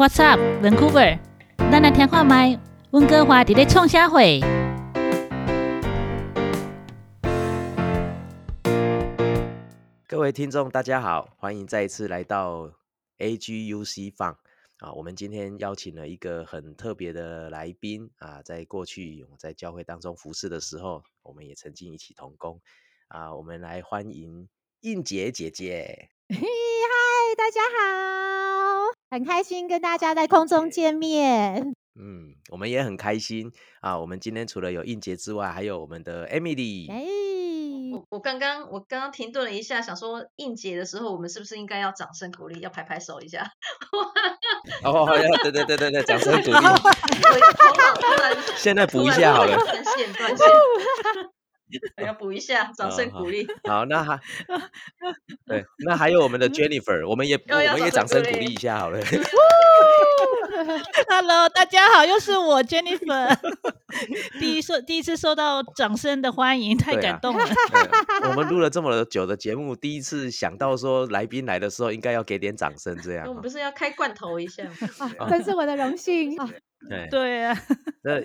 What's up, Vancouver？咱来听看麦，温哥华伫咧创啥会？各位听众，大家好，欢迎再一次来到 AGUC 放啊！我们今天邀请了一个很特别的来宾啊，在过去我在教会当中服侍的时候，我们也曾经一起同工啊。我们来欢迎应杰姐姐。嘿，嗨，大家好，很开心跟大家在空中见面。嗯，我们也很开心啊。我们今天除了有应杰之外，还有我们的 Emily。哎，我我刚刚我刚刚停顿了一下，想说应节的时候，我们是不是应该要掌声鼓励，要拍拍手一下？哦，对对对对对，掌声鼓励。现在补一下好了。断线断线，要补一下，掌声鼓励。好，那还 对，那还有我们的 Jennifer，我们也我们也掌声鼓励一下好了。Hello，大家好，又是我 Jennifer，第一受第一次受到掌声的欢迎，太感动了。对我们录了这么久的节目，第一次想到说来宾来的时候应该要给点掌声，这样哦。我们不是要开罐头一下吗？啊，真是我的荣幸啊！对，对啊，那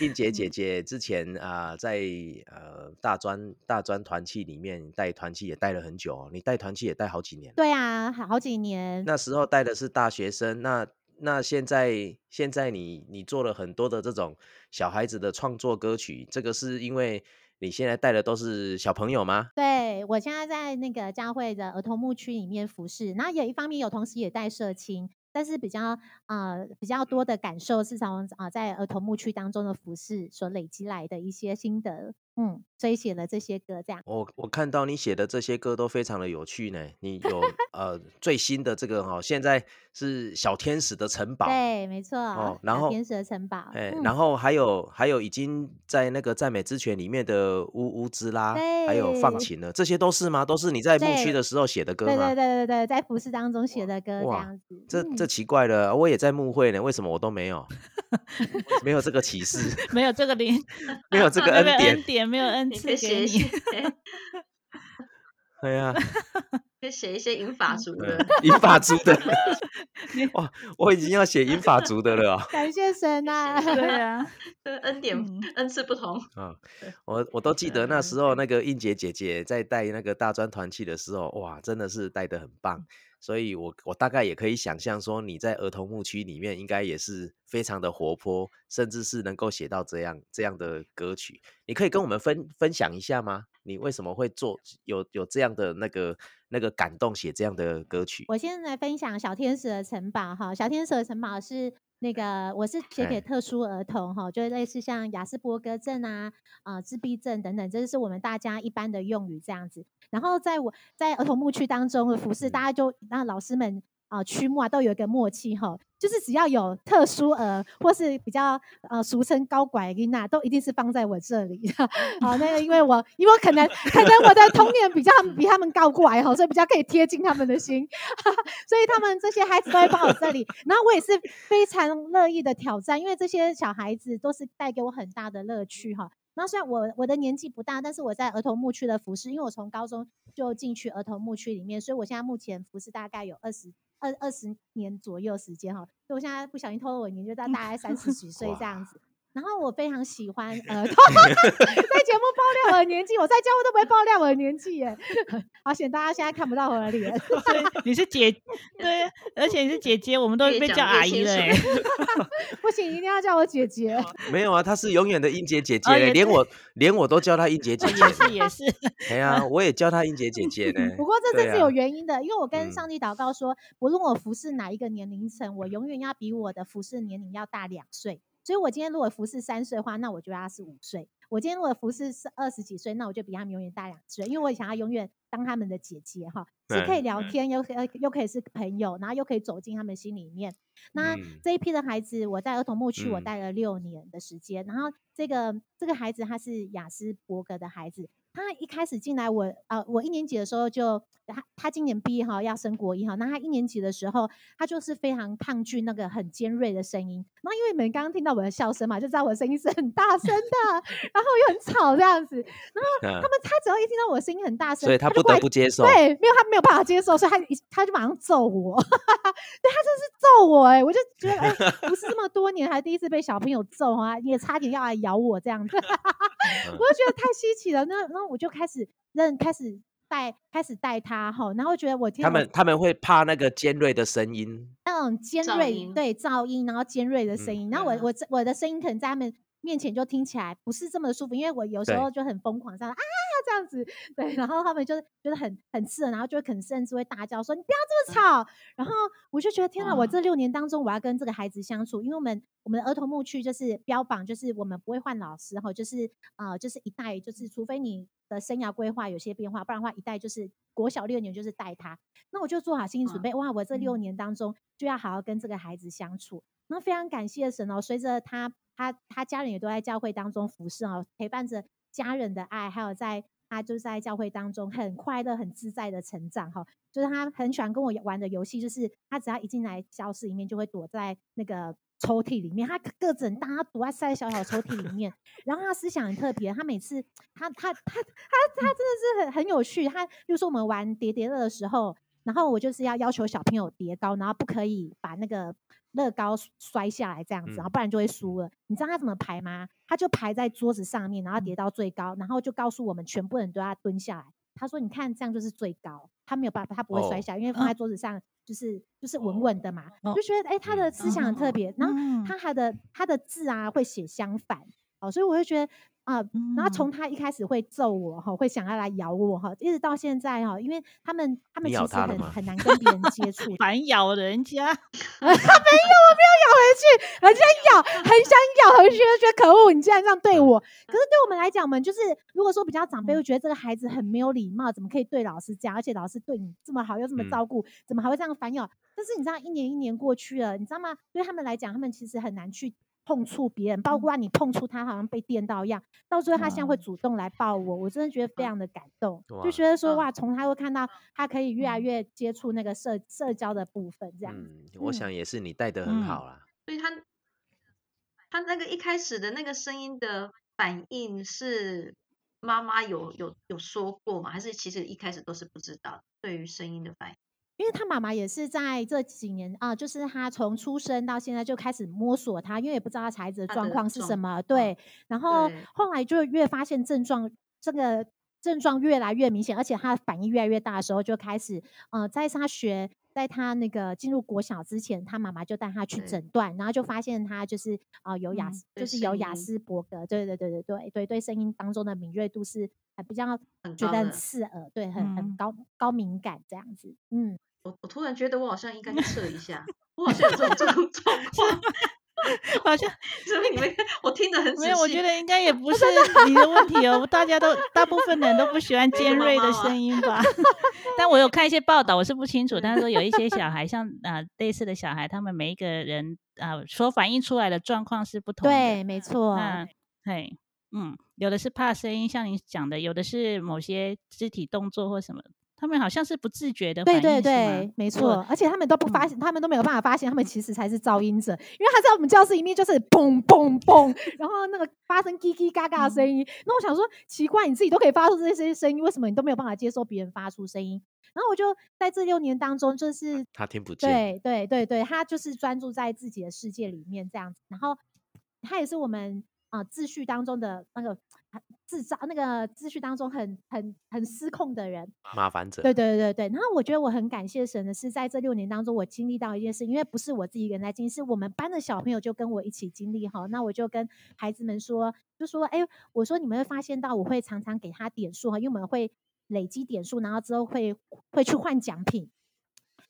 应杰姐姐之前啊、在呃大专大专团契里面带团契也带了很久哦，你带团契也带好几年。对啊，好几年。那时候带的是大学生，那那现在现在你你做了很多的这种小孩子的创作歌曲，这个是因为你现在带的都是小朋友吗？对我现在在那个教会的儿童牧区里面服侍，然后有一方面有同时也带社青，但是比较啊比较多的感受是从啊、在儿童牧区当中的服饰所累积来的一些心得，嗯，所以写了这些歌这样。我我看到你写的这些歌都非常的有趣呢。你有 呃最新的这个哈、现在是小天使的城堡，对，没错。哦然后小天使的城堡，哎、嗯然后还有还有已经在那个赞美之泉里面的乌乌之拉，还有放对晴了，这些都是吗？都是你在牧区对的时候写的歌对吗？对对对对，在服饰当中写的歌这哇样子。这嗯这奇怪了，我也在牧会呢，为什么我都没有？没有这个启示，没有这个灵，没有这个没有恩典恩。典，没有恩赐给你。，哎呀，可以写一些银法族的。银发族的，哇，我已经要写银发族的了哦。感谢神啊！对啊，这个恩典嗯恩赐不同。啊，我我都记得那时候那个应杰姐姐在带那个大专团契的时候，哇，真的是带的很棒。所以我我大概也可以想象说，你在儿童牧区里面应该也是非常的活泼，甚至是能够写到这样这样的歌曲。你可以跟我们分分享一下吗？你为什么会做有有这样的那个那个感动，写这样的歌曲？我现在来分享小天使的城堡哈，小天使的城堡是那个我是写哎给特殊儿童哈，就类似像雅斯伯格症啊、啊、自闭症等等，这是我们大家一般的用语这样子。然后在我在儿童牧区当中的服饰，大家就让老师们啊、曲目啊都有一个默契哈，就是只要有特殊儿或是比较呃俗称高拐囡娜，都一定是放在我这里。好，那个因为我因为我可能可能我的童年比较比他们高拐哈，所以比较可以贴近他们的心，所以他们这些孩子都会放我这里。然后我也是非常乐意的挑战，因为这些小孩子都是带给我很大的乐趣哈。那虽然我我的年纪不大，但是我在儿童牧区的服饰，因为我从高中就进去儿童牧区里面，所以我现在目前服饰大概有二十二二十年左右时间哈。所以我现在不小心透露我年纪，就大大概三十几岁这样子。然后我非常喜欢儿童，在节目爆料我的年纪，我在教会都不会爆料我的年纪耶。好险大家现在看不到我的脸。对，你是姐，对，而且你是姐姐，我们都被叫阿姨了哎。不行，一定要叫我姐姐。没有啊，她是永远的英杰姐姐嘞，哦连我连我都叫她英杰姐哦姐。也是也是，哎呀，我也叫她英杰姐姐呢。不过这对啊这是有原因的，因为我跟嗯上帝祷告说，不论我服侍哪一个年龄层，我永远要比我的服侍年龄要大两岁。所以我今天如果服侍三岁的话，那我就要是五岁；我今天如果服侍是二十几岁，那我就比他们永远大两岁，因为我想要永远当他们的姐姐哈，是可以聊嗯。天，又可以又可以是朋友，然后又可以走进他们心里面。那嗯。这一批的孩子，我在儿童牧区我嗯。带了六年的时间，然后这个这个孩子他是雅斯伯格的孩子，他一开始进来我啊、我一年级的时候就他他今年毕业哈，要升国一哈，那他一年级的时候，他就是非常抗拒那个很尖锐的声音。然后因为你们刚刚听到我的笑声嘛，就知道我的声音是很大声的，然后又很吵这样子。然后他们他只要一听到我的声音很大声，所以他不得不接受。对，没有他没有办法接受，所以他他就马上揍我。对他就是揍我哎，我就觉得哎，不是这么多年还第一次被小朋友揍啊，也差点要来咬我这样子，我就觉得太稀奇了。那然后我就开始认开始。带开始带他哈，然后觉得我他们他们会怕那个尖锐的声音，那种尖锐对噪音，然后尖锐的声音，然后我我我的声音可能在他们面前就听起来不是这么舒服，因为我有时候就很疯狂，这样啊这样子，对，然后他们就觉得很很刺耳，然后就可能甚至会大叫说你不要这么吵，然后我就觉得天哪，我这六年当中我要跟这个孩子相处，因为我们我们的儿童牧区就是标榜就是我们不会换老师哈，就是呃就是一代就是除非你。的生涯规划有些变化，不然的话，一代就是国小六年就是带他，那我就做好心理准备。哇，我这六年当中就要好好跟这个孩子相处。那非常感谢神哦，随着他他他家人也都在教会当中服侍哦，陪伴着家人的爱，还有在他就是在教会当中很快乐、很自在的成长哈。就是他很喜欢跟我玩的游戏，就是他只要一进来教室里面，就会躲在那个。抽屉里面，他个子很大，他躲在塞小小抽屉里面。然后他思想很特别，他每次他他他他他真的是很很有趣。他就说我们玩叠叠乐的时候，然后我就是要要求小朋友叠高，然后不可以把那个乐高摔下来这样子，然后不然就会输了。你知道他怎么排吗？他就排在桌子上面，然后叠到最高，然后就告诉我们全部人都要蹲下来。他说：“你看这样就是最高，他没有办法，他不会摔下，因为放在桌子上。”就是就是稳稳的嘛，就觉得哎，他的思想很特别，然后他他的他的字啊会写相反，哦，所以我就觉得。啊，然后从他一开始会揍我哈，会想要来咬我哈，一直到现在哈，因为他们他们其实很很难跟别人接触，反咬人家，没有，我没有咬回去，人家咬，很想咬回去，就觉得可恶，你竟然这样对我。可是对我们来讲，我们就是如果说比较长辈会觉得这个孩子很没有礼貌，怎么可以对老师这样？而且老师对你这么好，又这么照顾，怎么还会这样反咬？但是你知道，一年一年过去了，你知道吗？对他们来讲，他们其实很难去。碰触别人，包括你碰触他，好像被电到一样。到最后，他现在会主动来抱我，我真的觉得非常的感动，就觉得说哇，从他会看到他可以越来越接触那个社社交的部分，这样。嗯，我想也是你带的很好啦。所以他他那个一开始的那个声音的反应是妈妈有有有说过吗？还是其实一开始都是不知道对于声音的反应？因为他妈妈也是在这几年啊，就是他从出生到现在就开始摸索他，因为也不知道孩子的状况是什么，对。然后后来就越发现症状，这个症状越来越明显，而且他的反应越来越大的时候，就开始呃，在他学，在他那个进入国小之前，他妈妈就带他去诊断，然后就发现他就是啊有雅，就是有雅斯伯格，对对对对对对对，声音当中的敏锐度是还比较觉得很刺耳，对，很很高高敏感这样子，嗯。我我突然觉得我好像应该测一下，我好像有这种这种状况，好像所以你们我听得很没有，我觉得应该也不是你的问题哦，大家都大部分人都不喜欢 尖锐的声音吧？但我有看一些报道，我是不清楚，但是说有一些小孩，像啊类似的小孩，他们每一个人啊所反映出来的状况是不同的，对，没错，嗯，对，嗯，有的是怕声音，像你讲的，有的是某些肢体动作或什么。他们好像是不自觉的，对对对，没错，而且他们都不发现，他们都没有办法发现，他们其实才是噪音者，因为他在我们教室里面就是嘣嘣嘣，然后那个发生叽叽嘎嘎的声音。那我想说，奇怪，你自己都可以发出这些声音，为什么你都没有办法接受别人发出声音？然后我就在这六年当中，就是他听不见，对对对对，他就是专注在自己的世界里面这样子。然后他也是我们啊秩序当中的那个。制造那个秩序当中很很很失控的人，麻烦者。对对对对然后我觉得我很感谢神的是，在这六年当中，我经历到一件事，因为不是我自己一个人在经历，是我们班的小朋友就跟我一起经历哈。那我就跟孩子们说，就说哎，我说你们会发现到，我会常常给他点数哈，因为我们会累积点数，然后之后会会去换奖品。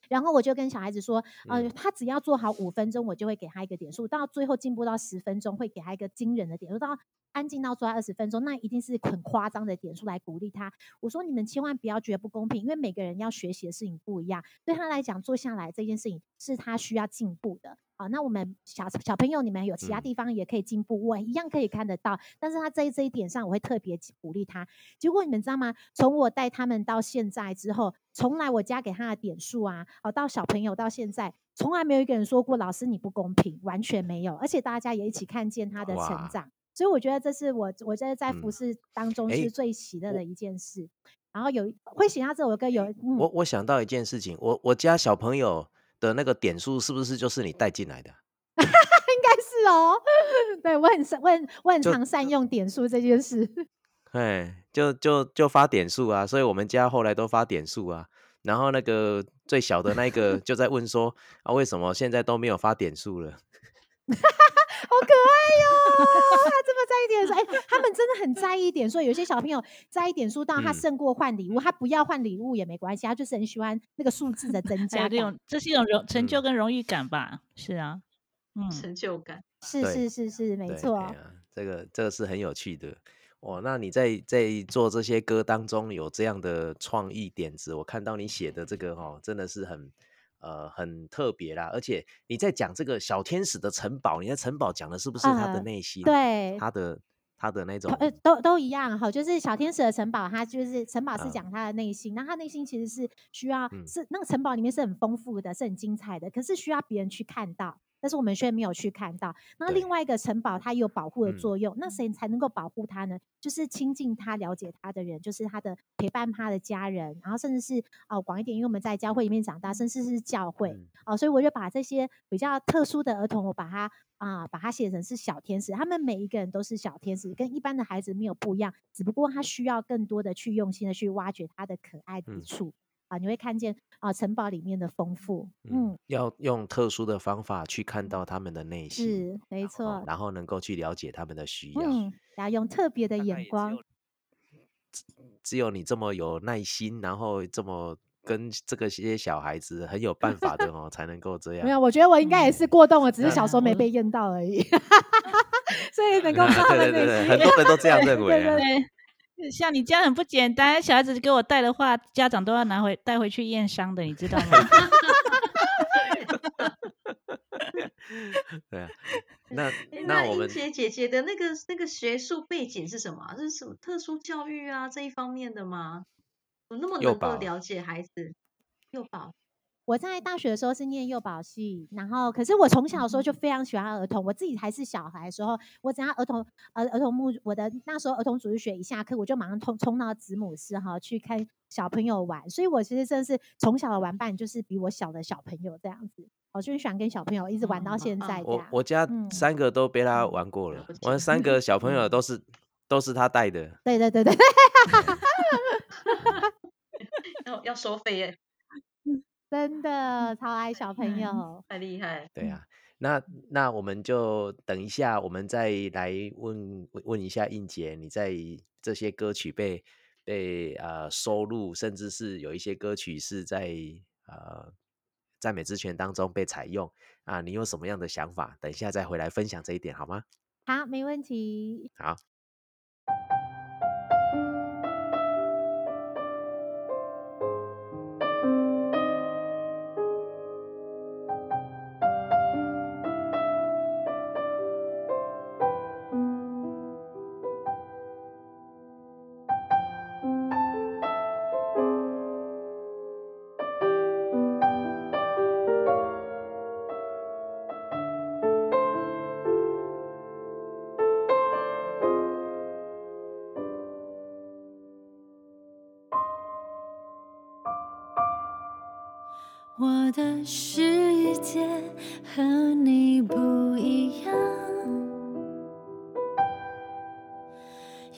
然后我就跟小孩子说，呃，他只要做好五分钟，我就会给他一个点数，到最后进步到十分钟，会给他一个惊人的点数，到。安静到坐在二十分钟，那一定是很夸张的点数来鼓励他。我说你们千万不要觉得不公平，因为每个人要学习的事情不一样，对他来讲，坐下来这件事情是他需要进步的。好，那我们小小朋友，你们有其他嗯地方也可以进步，我一样可以看得到。但是他在这一点上，我会特别鼓励他。结果你们知道吗？从我带他们到现在之后，从来我加给他的点数啊，哦，到小朋友到现在，从来没有一个人说过老师你不公平，完全没有。而且大家也一起看见他的成长，所以我觉得这是我我觉得在服嗯饰当中是最喜乐的一件事。然后有会写下这首歌有，嗯，我我想到一件事情，我我家小朋友的那个点数是不是就是你带进来的？应该是哦，对我很善我很我很常善用点数这件事。哎，就就就发点数啊，所以我们家后来都发点数啊。然后那个最小的那个就在问说啊，为什么现在都没有发点数了？好可爱哟、他这么在意点数，哎、他们真的很在意点数。有些小朋友在意点数到他嗯胜过换礼物，他不要换礼物也没关系，他就是很喜欢那个数字的增加感。这种，这是一种荣成就嗯跟荣誉感吧？是啊，嗯，成就感。是是是是，没对，错。这个这个是很有趣的哦。那你在在做这些歌当中有这样的创意点子，我看到你写的这个哦，真的是很呃很特别啦。而且你在讲这个小天使的城堡，你的城堡讲的是不是他的呃内心？对，他的他的那种呃，都都一样哈，就是小天使的城堡，它就是城堡是啊讲他的内心，那他内心其实是需要、嗯是那个城堡里面是很丰富的，是很精彩的，可是需要别人去看到，但是我们却没有去看到。那另外一个城堡它有保护的嗯作用，那谁才能够保护它呢？就是亲近他、了解他的人，就是他的陪伴他的家人，然后甚至是哦广一点，因为我们在教会里面长大，甚至是教会。嗯哦，所以我就把这些比较特殊的儿童，我把它啊、把它写成是小天使，他们每一个人都是小天使，跟一般的孩子没有不一样，只不过他需要更多的去用心的去挖掘他的可爱之嗯处啊、你会看见啊、城堡里面的丰富，嗯嗯，要用特殊的方法去看到他们的内心，是没哦错，然后能够去了解他们的需要。嗯，要用特别的眼光有，只有你这么有耐心，然后这么跟这个些小孩子很有办法的 哦，才能够这样。没有，我觉得我应该也是过动了，只是小时候没被验到而已，所以能够知道他对对对对，的内心很。多人都这样认 为啊。对，像你这样很不简单，小孩子给我带的话，家长都要拿回带回去验伤的，你知道吗？对啊，那诶那我们英杰姐姐的那个那个学术背景是什么啊？是什么特殊教育啊这一方面的吗？我那么能够了解孩子，幼保我在大学的时候是念幼保系，然后可是我从小的时候就非常喜欢儿童。我自己还是小孩的时候，我只要儿童儿儿童目我的那时候儿童主日学一下课，我就马上冲冲到子母室哈去看小朋友玩。所以我其实真的是从小的玩伴就是比我小的小朋友这样子，我就很喜欢跟小朋友一直玩到现在。我我家嗯三个都被他玩过了我们三个小朋友嗯都是都是他带的。对对对对，要要收费耶，真的超爱小朋嗯友。太厉害。嗯对啊，那那我们就等一下，我们再来问问问一下应杰，你在这些歌曲被被呃收录，甚至是有一些歌曲是在呃赞美之泉当中被采用啊，你有什么样的想法？等一下再回来分享这一点好吗？好，没问题。好。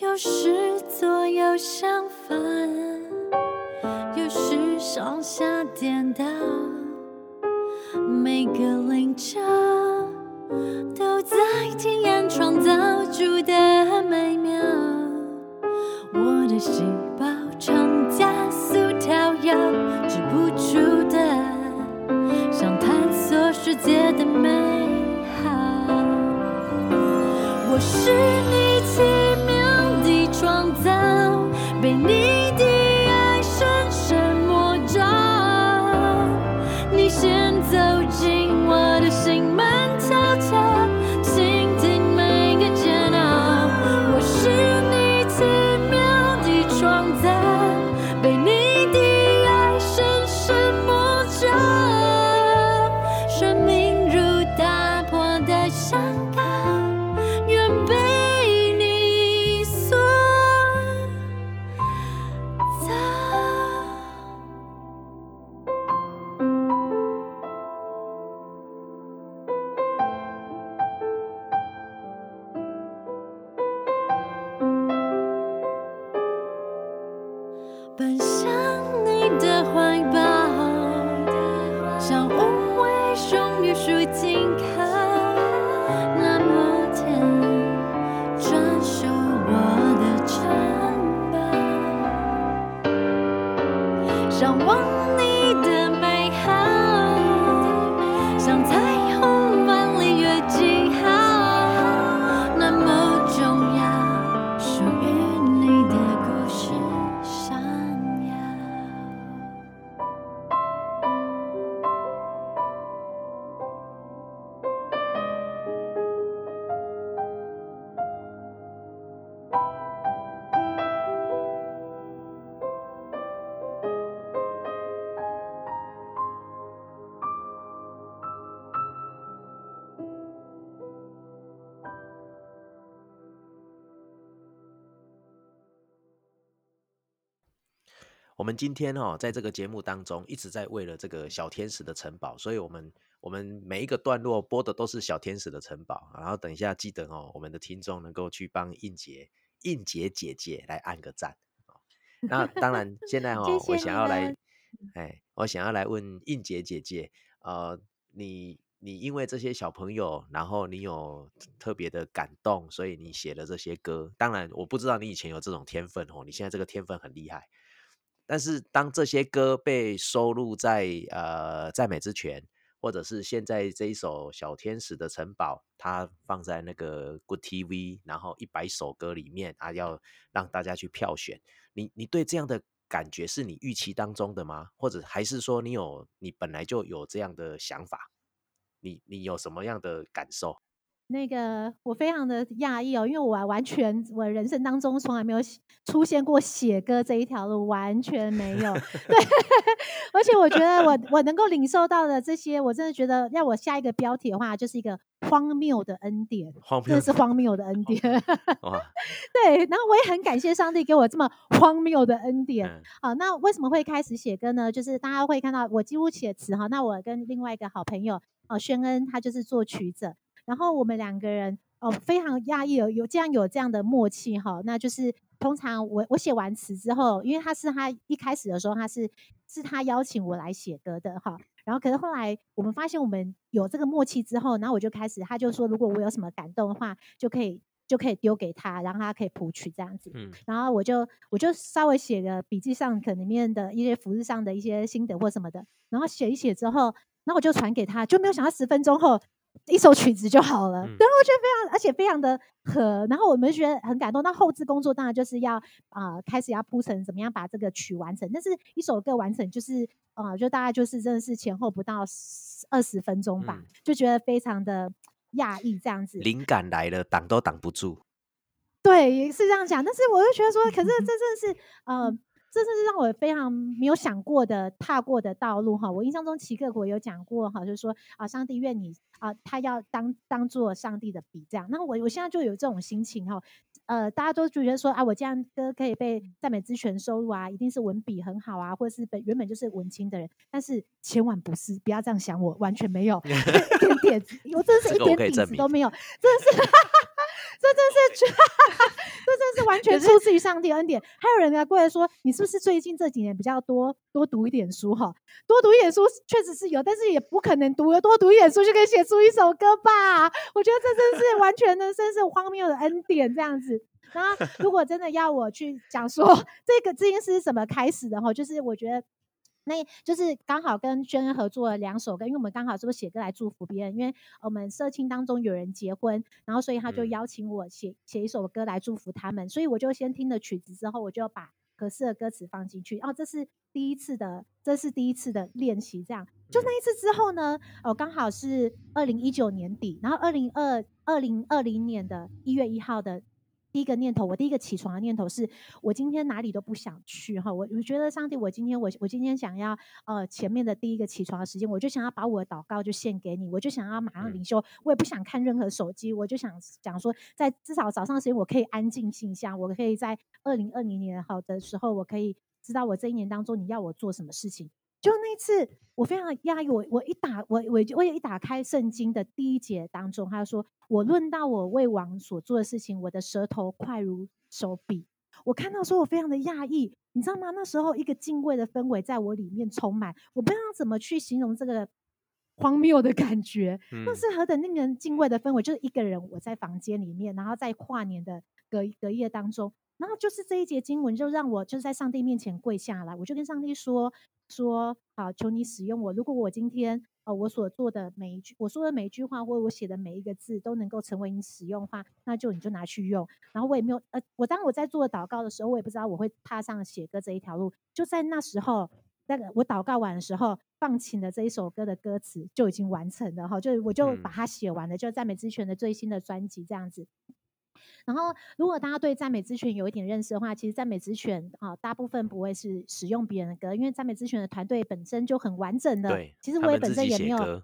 有时左右相反，有时上下颠倒，每个棱角都在体验创造主的美妙。我的心奔向你的怀抱，我们今天哦，在这个节目当中一直在为了这个小天使的城堡，所以我们我们每一个段落播的都是小天使的城堡。然后等一下记得哦，我们的听众能够去帮应杰应杰姐姐来按个赞。哦那当然，现在哦，我想要来们，哎，我想要来问应杰姐姐，呃，你你因为这些小朋友，然后你有特别的感动，所以你写了这些歌。当然，我不知道你以前有这种天分哦，你现在这个天分很厉害。但是当这些歌被收录在呃赞美之泉，或者是现在这一首《小天使的城堡》，它放在那个 Good TV，然后一百首歌里面啊，要让大家去票选。你你对这样的感觉是你预期当中的吗？或者还是说你有你本来就有这样的想法？你你有什么样的感受？那个我非常的讶异哦，因为我完全我人生当中从来没有出现过写歌这一条路，完全没有。对，而且我觉得我我能够领受到的这些，我真的觉得要我下一个标题的话，就是一个荒谬的恩典，荒谬真的是荒谬的恩典。哇，对，然后我也很感谢上帝给我这么荒谬的恩典。嗯好，那为什么会开始写歌呢？就是大家会看到我几乎写词哈，那我跟另外一个好朋友哦，宣恩，他就是作曲者，然后我们两个人哦非常讶异有有这样有这样的默契哈，那就是通常我我写完词之后，因为他是他一开始的时候他是是他邀请我来写歌的哈，然后可是后来我们发现我们有这个默契之后，然后我就开始他就说如果我有什么感动的话，就可以就可以丢给他，然后他可以谱曲这样子。嗯。然后我就我就稍微写个笔记上可能里面的一些服饰上的一些心得或什么的，然后写一写之后，然后我就传给他，就没有想到十分钟后一首曲子就好了，嗯。然后我觉得非常而且非常的和，然后我们觉得很感动。那后置工作当然就是要啊、呃开始要铺成怎么样把这个曲完成，但是一首歌完成就是啊、呃就大概就是真的是前后不到二十分钟吧，嗯。就觉得非常的讶异这样子。灵感来了，挡都挡不住。对，也是这样讲，但是我就觉得说，可是这真的是呃，这是让我非常没有想过的踏过的道路哈。我印象中齐克国有讲过哈，就是说啊，上帝愿你啊，他要当当做上帝的笔这样。那我我现在就有这种心情哈。呃，大家都觉得说啊，我这样歌可以被赞美之泉收入啊，一定是文笔很好啊，或者是本原本就是文青的人，但是千万不是，不要这样想我，完全没有 一点点，我真的是一点底子都没有，真的是，这真是，这真是完全出自于上帝恩典。还有人来过来说，你是不是最近这几年比较多多读一点书哈？多读一点书确实是有，但是也不可能读了多读一点书就可以写出一首歌吧？我觉得这真是完全的，真是荒谬的恩典这样子。然后，如果真的要我去讲说 这个这件事是怎么开始的哈，就是我觉得。那就是刚好跟轩恩合作了两首歌，因为我们刚好是不是写歌来祝福别人？因为我们社青当中有人结婚，然后所以他就嗯邀请我写写一首歌来祝福他们，所以我就先听了曲子之后，我就把合适的歌词放进去。哦，这是第一次的，这是第一次的练习。这样，就那一次之后呢，哦，刚好是二零一九年底，然后二零二二零二零年的一月一号的第一个念头，我第一个起床的念头是我今天哪里都不想去哈，我我觉得上帝，我今天我我今天想要呃前面的第一个起床的时间，我就想要把我的祷告就献给你，我就想要马上嗯灵修，我也不想看任何手机，我就想讲说，在至少早上的时间我可以安静静下，我可以在二零二零年好的时候，我可以知道我这一年当中你要我做什么事情。就那一次，我非常压抑。我我一打我我我也一打开圣经的第一节当中，他说：“我论到我为王所做的事情，我的舌头快如手笔。”我看到说我非常的讶异，你知道吗？那时候一个敬畏的氛围在我里面充满，我不知道怎么去形容这个荒谬的感觉。那嗯是何等令人敬畏的氛围，就是一个人我在房间里面，然后在跨年的隔隔夜当中，然后就是这一节经文就让我就是在上帝面前跪下来，我就跟上帝说说好，求你使用我。如果我今天呃我所做的每一句我说的每一句话，或者我写的每一个字都能够成为你使用的话，那就你就拿去用。然后我也没有呃，我当我在做祷告的时候，我也不知道我会踏上写歌这一条路。就在那时候，那个我祷告完的时候，放晴的这一首歌的歌词就已经完成了哈，就我就把嗯它写完了，就赞美之泉的最新的专辑这样子。然后，如果大家对赞美之泉有一点认识的话，其实赞美之泉啊，大部分不会是使用别人的歌，因为赞美之泉的团队本身就很完整的。对，其实我也本身也没有，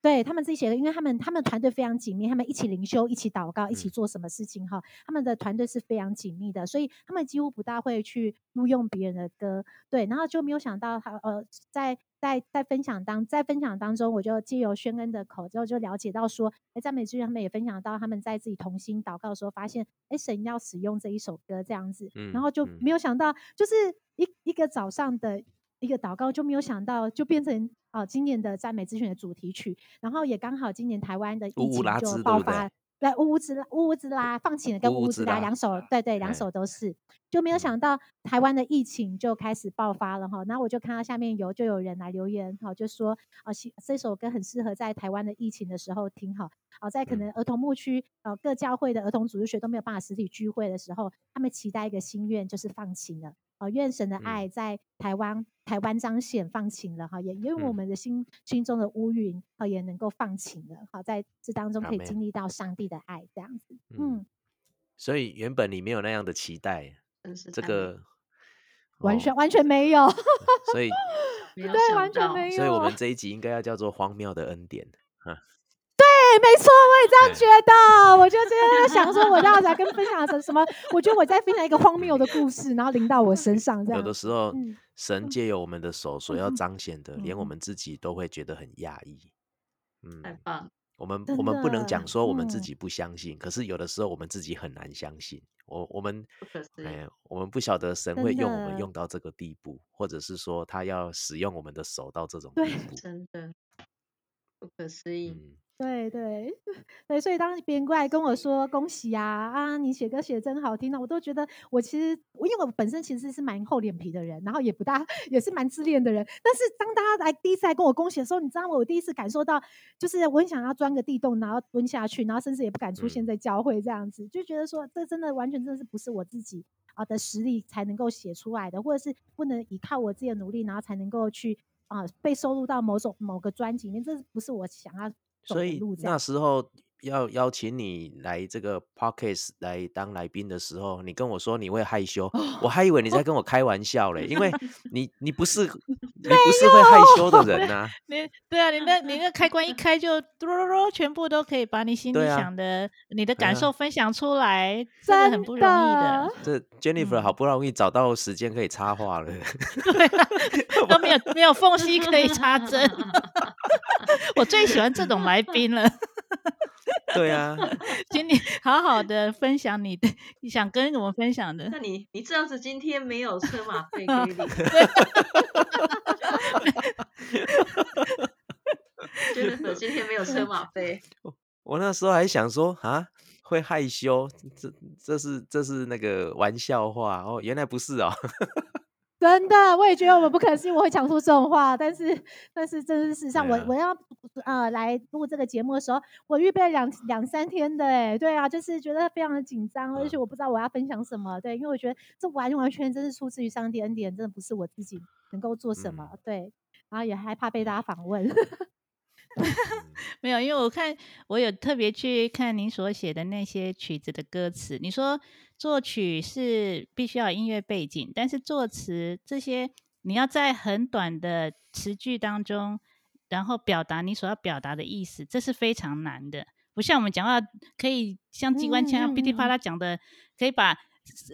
对他们自己写的，因为他们他们团队非常紧密，他们一起灵修，一起祷告，一起嗯。做什么事情哈，他们的团队是非常紧密的，所以他们几乎不大会去录用别人的歌，对，然后就没有想到他呃，在在在分享当在分享当中，我就借由宣恩的口之后就了解到说，哎，赞美之源他们也分享到他们在自己同心祷告的时候，发现哎神要使用这一首歌这样子，然嗯后就嗯。没有想到，就是一一个早上的一个祷告，就没有想到就变成哦、今年的赞美之泉的主题曲，然后也刚好今年台湾的疫情就爆发，对乌乌兹拉乌乌兹拉放晴了跟乌乌乌兹拉拉两首，对对两哎首都是，就没有嗯想到台湾的疫情就开始爆发了哈，然后我就看到下面有就有人来留言哈，就说啊，希这首歌很适合在台湾的疫情的时候听哈，哦，在可嗯能儿童牧区呃各教会的儿童组织学都没有办法实体聚会的时候，他们期待一个心愿就是放晴了。哦，愿神的嗯。爱在台湾台湾彰显放晴了哈，也因为我嗯。们的心心中的乌云啊也能够放晴了，好在这当中可以经历到上帝的爱这样子，嗯嗯，所以原本你没有那样的期待，这个哦完全完全没有，所以对，完全没有，所以 我们这一集应该要叫做荒谬的恩典。对，没错，我也这样对觉得。我就今天在想说，我要来跟分享什什么？我觉得我在分享一个荒谬的故事，然后临到我身上这有。的时候嗯，神借由我们的手所要嗯彰显的，连我们自己都会觉得很压抑。嗯，太棒，我们我们不能的讲说我们自嗯己不相信，可是有的时候我们自己很难相信。我我们。哎，我们不晓得神真会用我们用到这个地步，或者是说他要使用我们的手到这种地步。真的不可思议。嗯，对对 对，所以当别人过来跟我说恭喜啊啊，你写歌写的真好听啊，我都觉得我其实我因为我本身其实是蛮厚脸皮的人，然后也不大 也是蛮自恋的人，但是当大家来第一次来跟我恭喜的时候，你知道吗？我第一次感受到，就是我很想要钻个地洞，然后蹲下去，然后甚至也不敢出现嗯在教会这样子，就觉得说这真的完全真的是不是我自己啊的实力才能够写出来的，或者是不能依靠我自己的努力，然后才能够去啊、被收录到某种某个专辑里面，这不是我想要所以那。时候要邀请你来这个 podcast 来当来宾的时候，你跟我说你会害羞，我还以为你在跟我开玩笑嘞，因为 你你不是你不是会害羞的人呐、你对啊，你那你那开关一 开就嘟噜噜，全部都可以把你心里想的、你的感受分享出来，真的很不容易的。这 Jennifer 嗯好不容易找到时间可以插话了，对啊，都没有没有缝隙可以插针。我最喜欢这种来宾了，对啊，请你好好的分享你的你想跟我们分享的。那你你这样子今天没有车马费可以领，真的今天没有车马费，我那时候还想说啊，会害羞，这这是这是那个玩笑话哦，原来不是哦。真的，我也觉得我们不可思议，我会讲出这种话，但是，但是，这是事实上，我我要呃来录这个节目的时候，我预备了两两三天的，哎，对啊，就是觉得非常的紧张，而且嗯。我不知道我要分享什么，对，因为我觉得这完完全真是出自于上帝恩典，真的不是我自己能够做什么，对，然后也害怕被大家访问，没有，因为我看我有特别去看您所写的那些曲子的歌词。你说作曲是必须要有音乐背景，但是作词这些你要在很短的词句当中，然后表达你所要表达的意思，这是非常难的。不像我们讲话可以像机关枪噼里啪嗯啦讲的，可以把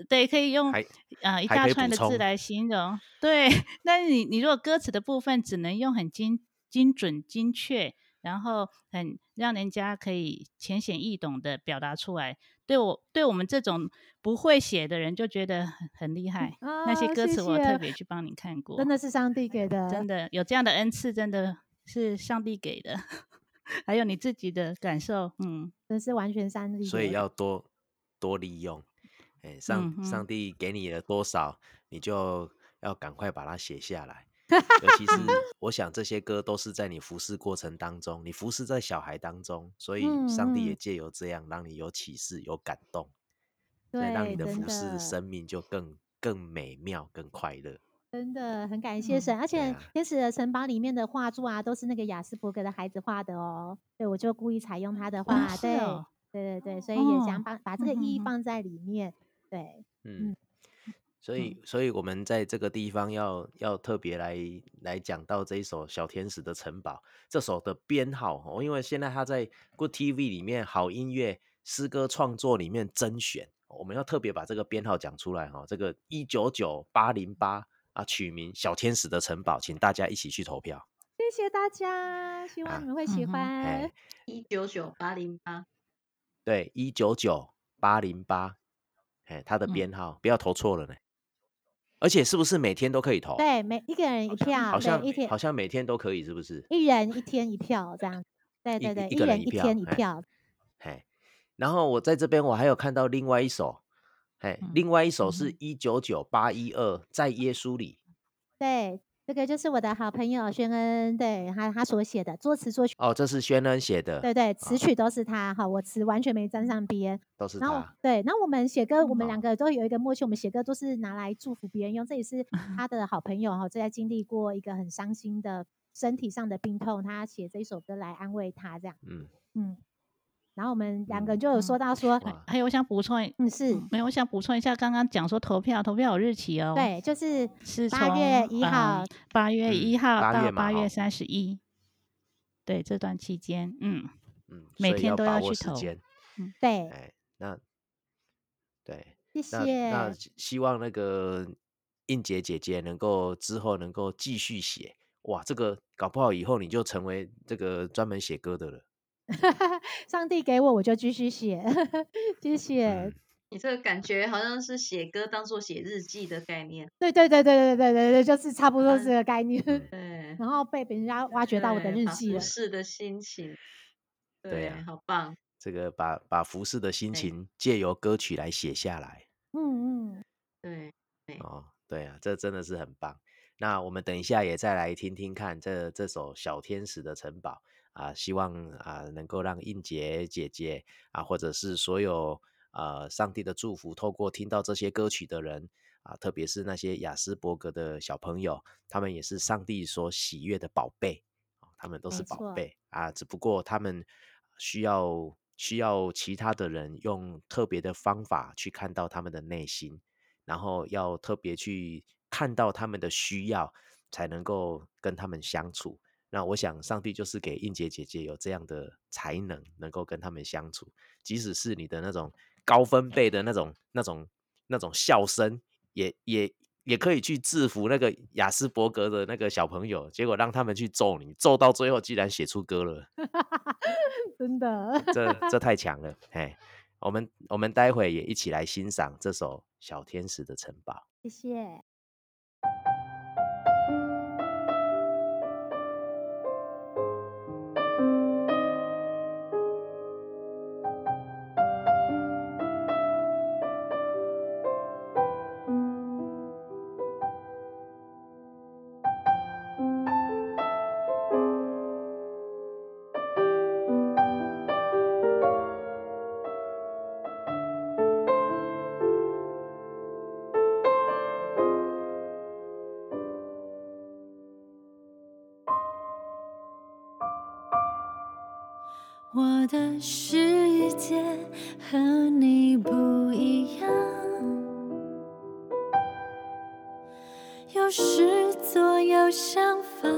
对可以用啊呃一大串的字来形容。对，但是你你如果歌词的部分只能用很精精准、精确，然后很让人家可以浅显易懂的表达出来，对我对我们这种不会写的人就觉得很很厉害。那些歌词我特谢别去帮你看过，真的是上帝给的，真的有这样的恩赐，真的是上帝给的。还有你自己的感受，嗯，真是完全上帝。所以要多多利用。哎，上、嗯上帝给你了多少，你就要赶快把它写下来。尤其是我想这些歌都是在你服侍过程当中，你服侍在小孩当中，所以嗯上帝也嗯借由这样让你有启示、有感动，所以让你的服侍生命就更更美妙、更快乐。真的很感谢嗯神，而且啊天使的城堡里面的画作啊，都是那个雅斯伯格的孩子画的哦。对，我就故意采用他的画，是对，哦对对对，所以也想哦把把这个意义放在里面。对，嗯，所以，所以我们在这个地方要要特别来来讲到这一首《小天使的城堡》这首的编号哦，因为现在它在 Good TV 里面好音乐诗歌创作里面甄选，我们要特别把这个编号讲出来哈、这个一九九八零八啊，取名《小天使的城堡》，请大家一起去投票。谢谢大家，希啊望你们会喜欢哎。一九九八零八，对，一九九八零八，哎，它的嗯编号、不要投错了呢。而且是不是每天都可以投？对，每一个人一票，好像对，一天好像每天都可以，是不是？一人一天一票这样。对对对，一个人一人一天一票哎票。嘿，然后我在这边我还有看到另外一首，嘿，嗯另外一首嗯是一九九八一二在耶稣里，对，这个就是我的好朋友轩恩，对他他所写的作词作曲，哦，这是轩恩写的，对对，词啊曲都是他哈，我词完全没沾上边。都是然后他，对，那我们写歌，我们哦两个都有一个默契，我们写歌都是拿来祝福别人用。这也是嗯 他的好朋友哈，正在经历过一个很伤心的身体上的病痛，他写这一首歌来安慰他，这样，嗯，嗯。然后我们两个就有说到说，哇还有我想补充一，嗯，是没有，我想补充一下，刚刚讲说投票，投票有日期哦，，对，就是是8月从1号呃八月嗯一号到八月三十一，对，这段期间，嗯，嗯，每天都要去投嗯，对，哎，那对，谢那那谢，希希望那个应杰姐姐能够之后能够继续写，哇，这个搞不好以后你就成为这个专门写歌的了，上帝给我，我就继续写，继续写。你这个感觉好像是写歌当做写日记的概念，对对对对对对对对，就是差不多嗯这个概念。嗯 对，然后被别人家挖掘到我的日记了，侍的心情，对啊好棒，这个把把服饰的心情借由歌曲来写下来。嗯嗯，对，哦，对啊，这真的是很棒。那我们等一下也再来听听看这这首《小天使的城堡》啊，希望啊能够让应杰姐姐啊，或者是所有呃上帝的祝福，透过听到这些歌曲的人啊，特别是那些雅斯伯格的小朋友，他们也是上帝所喜悦的宝贝啊，他们都是宝贝啊，只不过他们需要需要其他的人用特别的方法去看到他们的内心。然后要特别去看到他们的需要，才能够跟他们相处。那我想，上帝就是给应杰姐姐有这样的才能，能够跟他们相处。即使是你的那种高分贝的那种、那种、那种笑声，也也也可以去制服那个雅斯伯格的那个小朋友。结果让他们去揍你，揍到最后，居然写出歌了。真的，这这太强了，哎，我们我们待会也一起来欣赏这首《小天使的城堡》。谢谢。世界和你不一样，有时左右相反，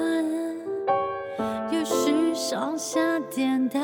有时上下颠倒，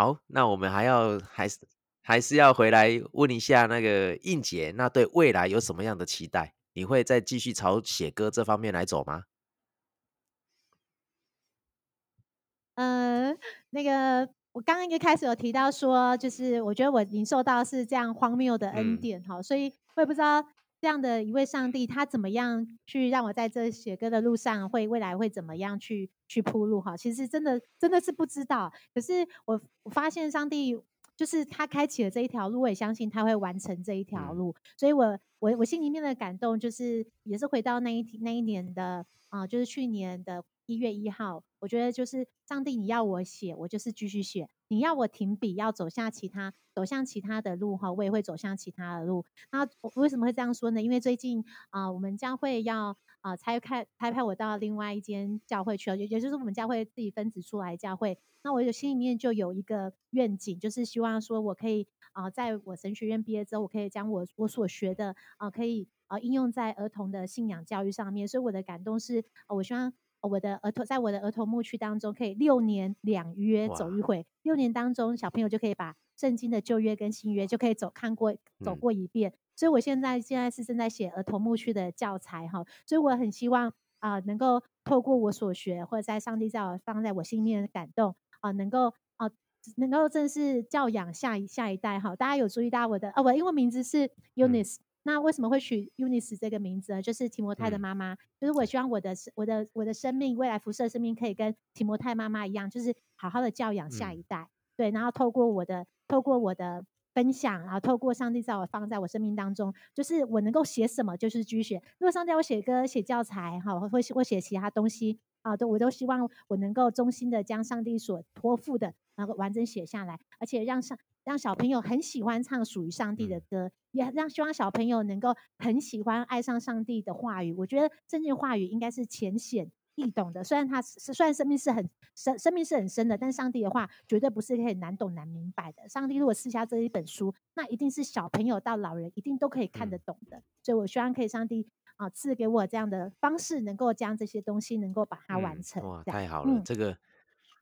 好，那我们还要还是还是要回来问一下那个应姐，那对未来有什么样的期待？你会再继续朝写歌这方面来走吗？嗯，那个我刚刚一开始有提到说，就是我觉得我领受到是这样荒谬的恩嗯典哈、所以我也不知道这样的一位上帝他怎么样去让我在这写歌的路上会未来会怎么样去去铺路哈。其实真的真的是不知道，可是我我发现上帝。就是他开启了这一条路，我也相信他会完成这一条嗯路，所以我我我心里面的感动就是也是回到那一那一年的啊、就是去年的一月一号，我觉得就是上帝，你要我写，我就是继续写；你要我停笔，要走下其他走向其他的路哈，我也会走向其他的路。那我为什么会这样说呢？因为最近啊、我们教会要啊差派差派我到另外一间教会去了，也也就是我们教会自己分子出来教会。那我有心里面就有一个愿景，就是希望说我可以啊、在我神学院毕业之后，我可以将我我所学的啊、可以啊、应用在儿童的信仰教育上面。所以我的感动是，呃我希望我的儿童在我的儿童牧区当中，可以六年两约走一回，六年当中小朋友就可以把圣经的旧约跟新约就可以走看过走嗯过一遍。所以我现在现在是正在写儿童牧区的教材哈，所以我很希望啊、能够透过我所学，或者在上帝在我放在我心里面的感动啊、能够啊、能够正式教养下一下一代哈。大家有注意到我的啊，我的英文名字是 Eunice，、那为什么会取 Eunice 这个名字呢？就是提摩太的嗯妈妈，就是我希望我的生我的我的生命未来辐射生命可以跟提摩太妈妈一样，就是好好的教养下嗯一代。对，然后透过我的透过我的分享，然后透过上帝在我放在我生命当中，就是我能够写什么就是继续写。如果上帝要我写歌、写教材，哈，或或或写其他东西啊，都我都希望我能够衷心的将上帝所托付的，然后完整写下来，而且让上让小朋友很喜欢唱属于上帝的嗯歌，也让希望小朋友能够很喜欢爱上上帝的话语。我觉得圣经话语应该是浅显易懂的，虽然它是虽然生命是很生生命是很深的，但上帝的话绝对不是可以难懂难明白的。上帝如果赐下这一本书，那一定是小朋友到老人一定都可以看嗯得懂的。所以我希望可以上帝啊赐给我这样的方式，能够将这些东西能够把它完嗯成。哇，太好了，嗯这个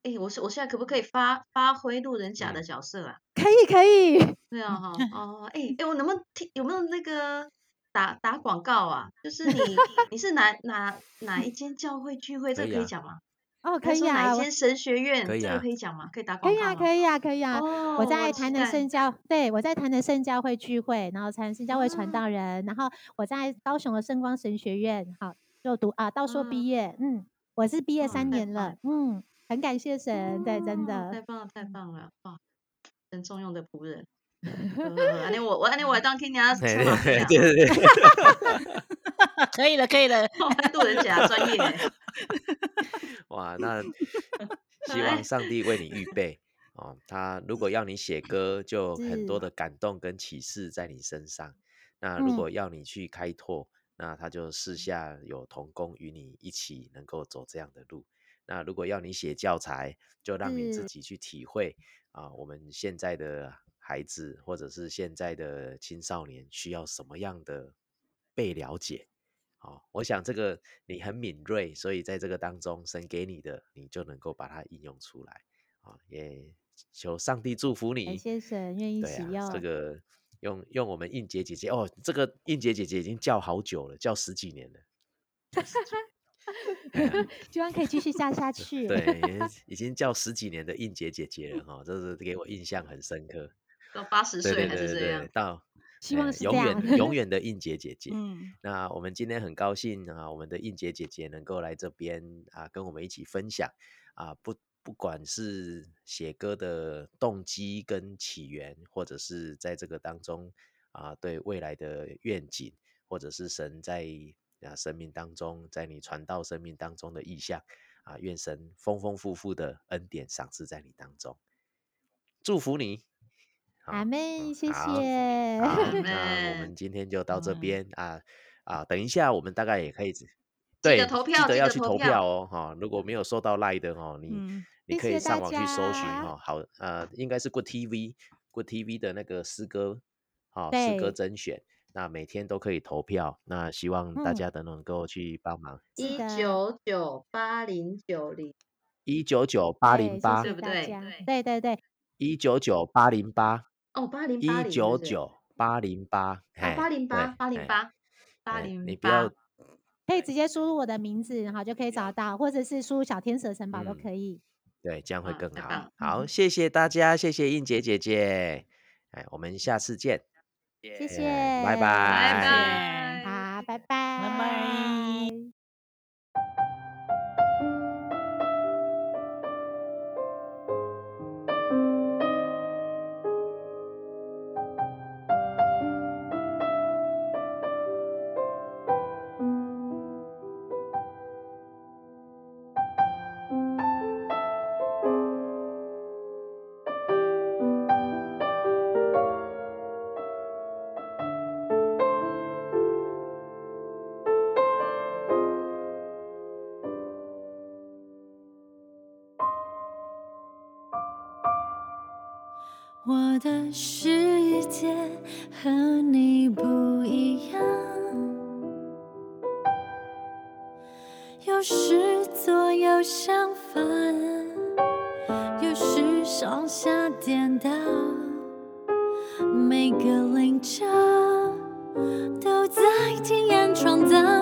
哎，我是我现在可不可以发发挥路人甲的嗯角色啊？可以可以，对啊，哈，哦，哎 哎，我能不能听有没有那个打打广告啊？就是你 你是哪哪哪一间教会聚会，这个可以讲吗？哦，可以啊，哪一间神学院，可以啊这个可以讲吗？可以打可以啊，广告吗？可以啊，可以啊。哦，我在台南圣教，对我在台南圣教会聚会，然后台南圣教会传哦道人，然后我在高雄的圣光神学院，好就读啊，到硕嗯毕业，嗯，我是毕业三年了，嗯，很感谢神，对，真的太，棒了，太棒了，哇，神重用的仆人。呃安尼我我安尼我当听对唱马屁啊对对对对，可以了，可以了。路人甲专业欸，哇，那希望上帝为你预备哦。他如果要你写歌，就很多的感动跟启示在你身上。那如嗯果要你去开拓，那他就私下有同工与你一起能够走这样的路。那如果要你写教材，就让你自己去体会啊，我们现在的孩子或者是现在的青少年需要什么样的被了解。哦、我想这个你很敏锐，所以在这个当中，神给你的，你就能够把它应用出来。啊、也求上帝祝福感你。谢神愿意对啊，使用。这个用用我们应杰姐姐哦，这个应杰姐姐已经叫好久了，叫十几年了。叫十几哎呀希望可以继续下下去。对，已经叫十几年的应杰姐姐了哈、这是给我印象很深刻。到八十岁还是这样，，到希望是这样远永 远的应杰姐姐。嗯，那我们今天很高兴啊，我们的应杰姐姐能够来这边啊，跟我们一起分享啊，不不管是写歌的动机跟起源，或者是在这个当中啊，对未来的愿景，或者是神在啊生命当中，在你传道生命当中的意向啊，愿神丰丰富富的恩典赏赐在你当中，祝福你。好阿妹，谢谢。那我们今天就 到这嗯边啊啊，等一下我们大概也可以对记得投票记得得要去投投票票哦哈、如果没有收到赖的哦，你、嗯你可以上网去搜寻家哈、好呃，应该是 Good TV Good TV 的那个诗歌好、诗歌甄选，那每天都可以投票，那希望大嗯。家都能够去帮忙。一九九八零九零，一九九八对零八对不对对对。对对，一九九八零八哦，八零一八零，九九八零八，八零八八零八八哎零你不要，可以直接输入我的名字，然后就可以找到，或者是输入小天使城堡都嗯可以。对，这样会啊更好。好，嗯。谢谢大家，谢谢应杰姐姐，哎，我们下次见，谢谢，拜拜，拜拜，好，拜拜，拜。拜。我的世界和你不一样，有时左右相反，有时上下颠倒，每个棱角都在体验创造。